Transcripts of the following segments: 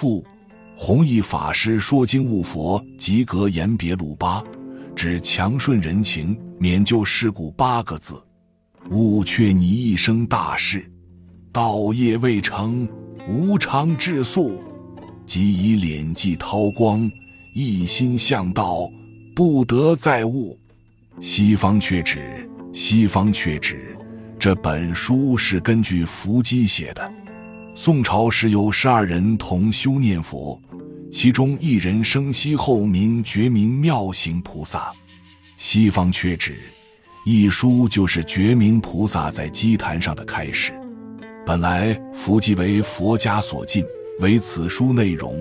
父弘一法师说经悟佛及格言别鲁八，指强顺人情，免就事故八个字，悟却你一生大事，道业未成，无常至速，即以敛迹韬光，一心向道，不得再悟。西方却指，西方却指，这本书是根据伏击写的。宋朝时有十二人同修念佛，其中一人生西后名觉明妙行菩萨。西方却指一书就是觉明菩萨在祭坛上的开始。本来伏击为佛家所禁，为此书内容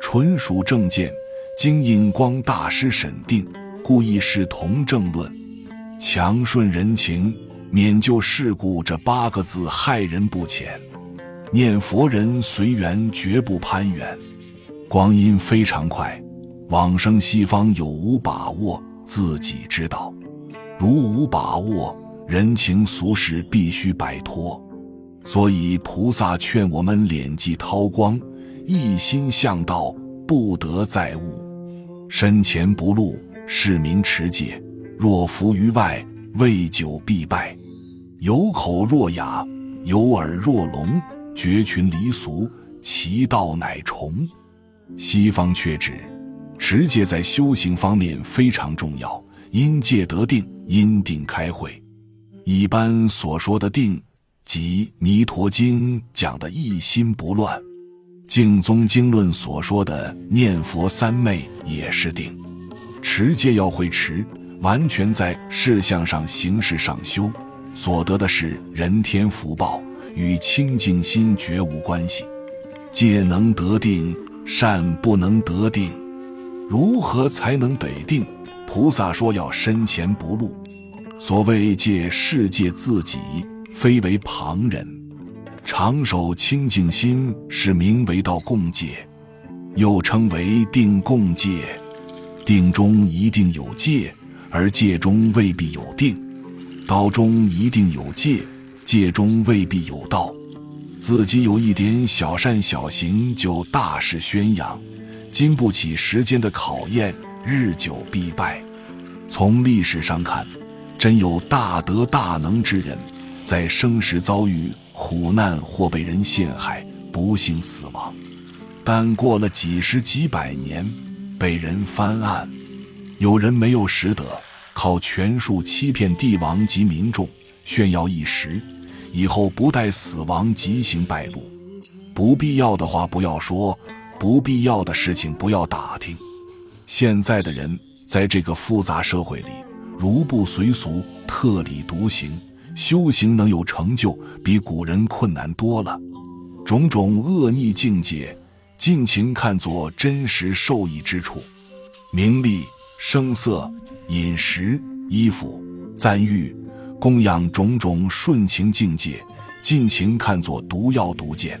纯属正见，经印光大师审定。故意是同正论，强顺人情，免就事故这八个字害人不浅。念佛人随缘绝不攀缘，光阴非常快，往生西方有无把握自己知道。如无把握，人情俗事必须摆脱。所以菩萨劝我们敛迹韬光，一心向道，不得再悟。身前不露。市民持戒，若浮于外，未久必败。有口若哑，有耳若聋，绝群离俗，其道乃崇。西方却指持戒在修行方面非常重要，因戒得定，因定开慧。一般所说的定，即《弥陀经》讲的一心不乱；净宗经论所说的念佛三昧也是定。持戒要会持，完全在事相上、形式上修，所得的是人天福报，与清净心绝无关系。戒能得定，善不能得定。如何才能得定？菩萨说要身前不露。所谓戒，是戒自己，非为旁人。常守清净心，是名为道共戒，又称为定共戒。定中一定有戒，而戒中未必有定；道中一定有戒，戒中未必有道。自己有一点小善小行，就大肆宣扬，经不起时间的考验，日久必败。从历史上看，真有大德大能之人，在生时遭遇苦难或被人陷害，不幸死亡，但过了几十几百年。被人翻案，有人没有识得，靠权术欺骗帝王及民众，炫耀一时，以后不待死亡即行败露。不必要的话不要说，不必要的事情不要打听。现在的人在这个复杂社会里，如不随俗，特立独行，修行能有成就，比古人困难多了。种种恶逆境界。尽情看作真实受益之处，名利、声色、饮食、衣服、赞誉、供养种种顺情境界，尽情看作毒药毒箭。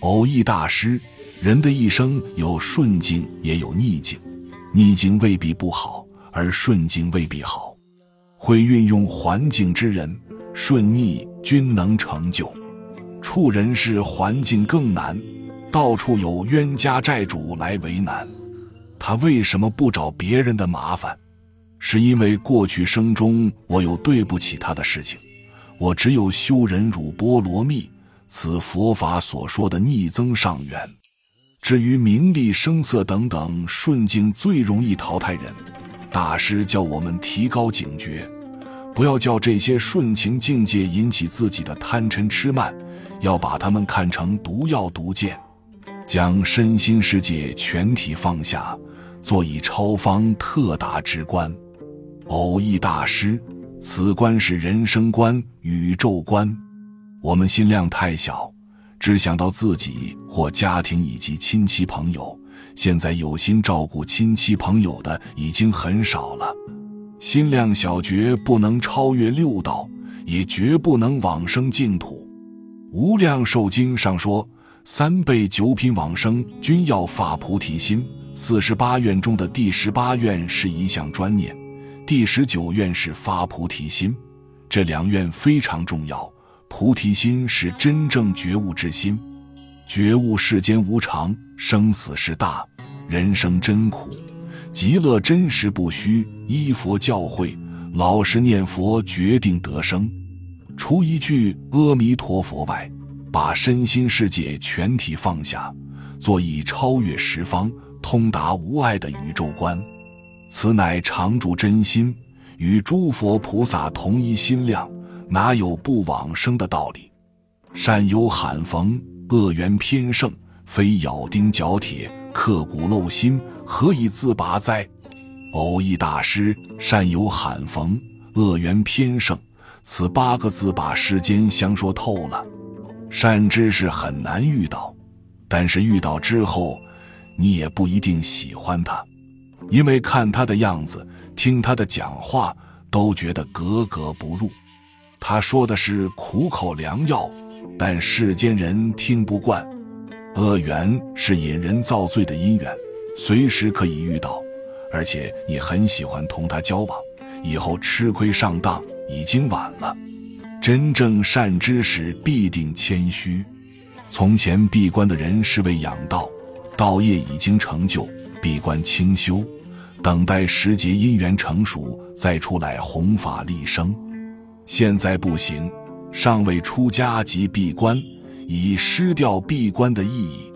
偶益大师，人的一生有顺境也有逆境，逆境未必不好，而顺境未必好。会运用环境之人，顺逆均能成就。处人事环境更难。到处有冤家债主来为难，他为什么不找别人的麻烦？是因为过去生中我有对不起他的事情，我只有修忍辱波罗蜜，此佛法所说的逆增上缘。至于名利声色等等顺境最容易淘汰人，大师叫我们提高警觉，不要叫这些顺情境界引起自己的贪嗔痴慢，要把他们看成毒药毒箭。将身心世界全体放下，做以超方特达之观。偶益大师，此观是人生观、宇宙观。我们心量太小，只想到自己或家庭以及亲戚朋友。现在有心照顾亲戚朋友的已经很少了。心量小，绝不能超越六道，也绝不能往生净土。无量寿经上说。三辈九品往生均要发菩提心。四十八愿中的第十八愿是一项专念，第十九愿是发菩提心。这两愿非常重要。菩提心是真正觉悟之心，觉悟世间无常，生死事大，人生真苦，极乐真实不虚。依佛教诲，老实念佛，决定得生。除一句阿弥陀佛外，把身心世界全体放下，做以超越十方、通达无碍的宇宙观。此乃常住真心，与诸佛菩萨同一心量，哪有不往生的道理？善有罕逢。恶缘偏盛，非咬钉嚼铁、刻骨镂心，何以自拔哉？偶益大师，善有罕逢，恶缘偏盛，此八个字把世间相说透了。善知识很难遇到，但是遇到之后，你也不一定喜欢他，因为看他的样子，听他的讲话，都觉得格格不入。他说的是苦口良药。但世间人听不惯，恶缘是引人造罪的因缘，随时可以遇到，而且你很喜欢同他交往，以后吃亏上当已经晚了。真正善知识必定谦虚。从前闭关的人是为养道，道业已经成就，闭关清修，等待时节因缘成熟再出来弘法利生。现在不行。尚未出家即闭关，已失掉闭关的意义。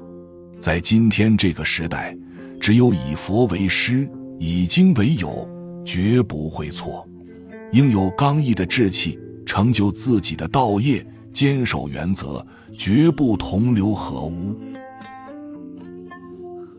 在今天这个时代，只有以佛为师，以经为友，绝不会错。应有刚毅的志气，成就自己的道业，坚守原则，绝不同流合污。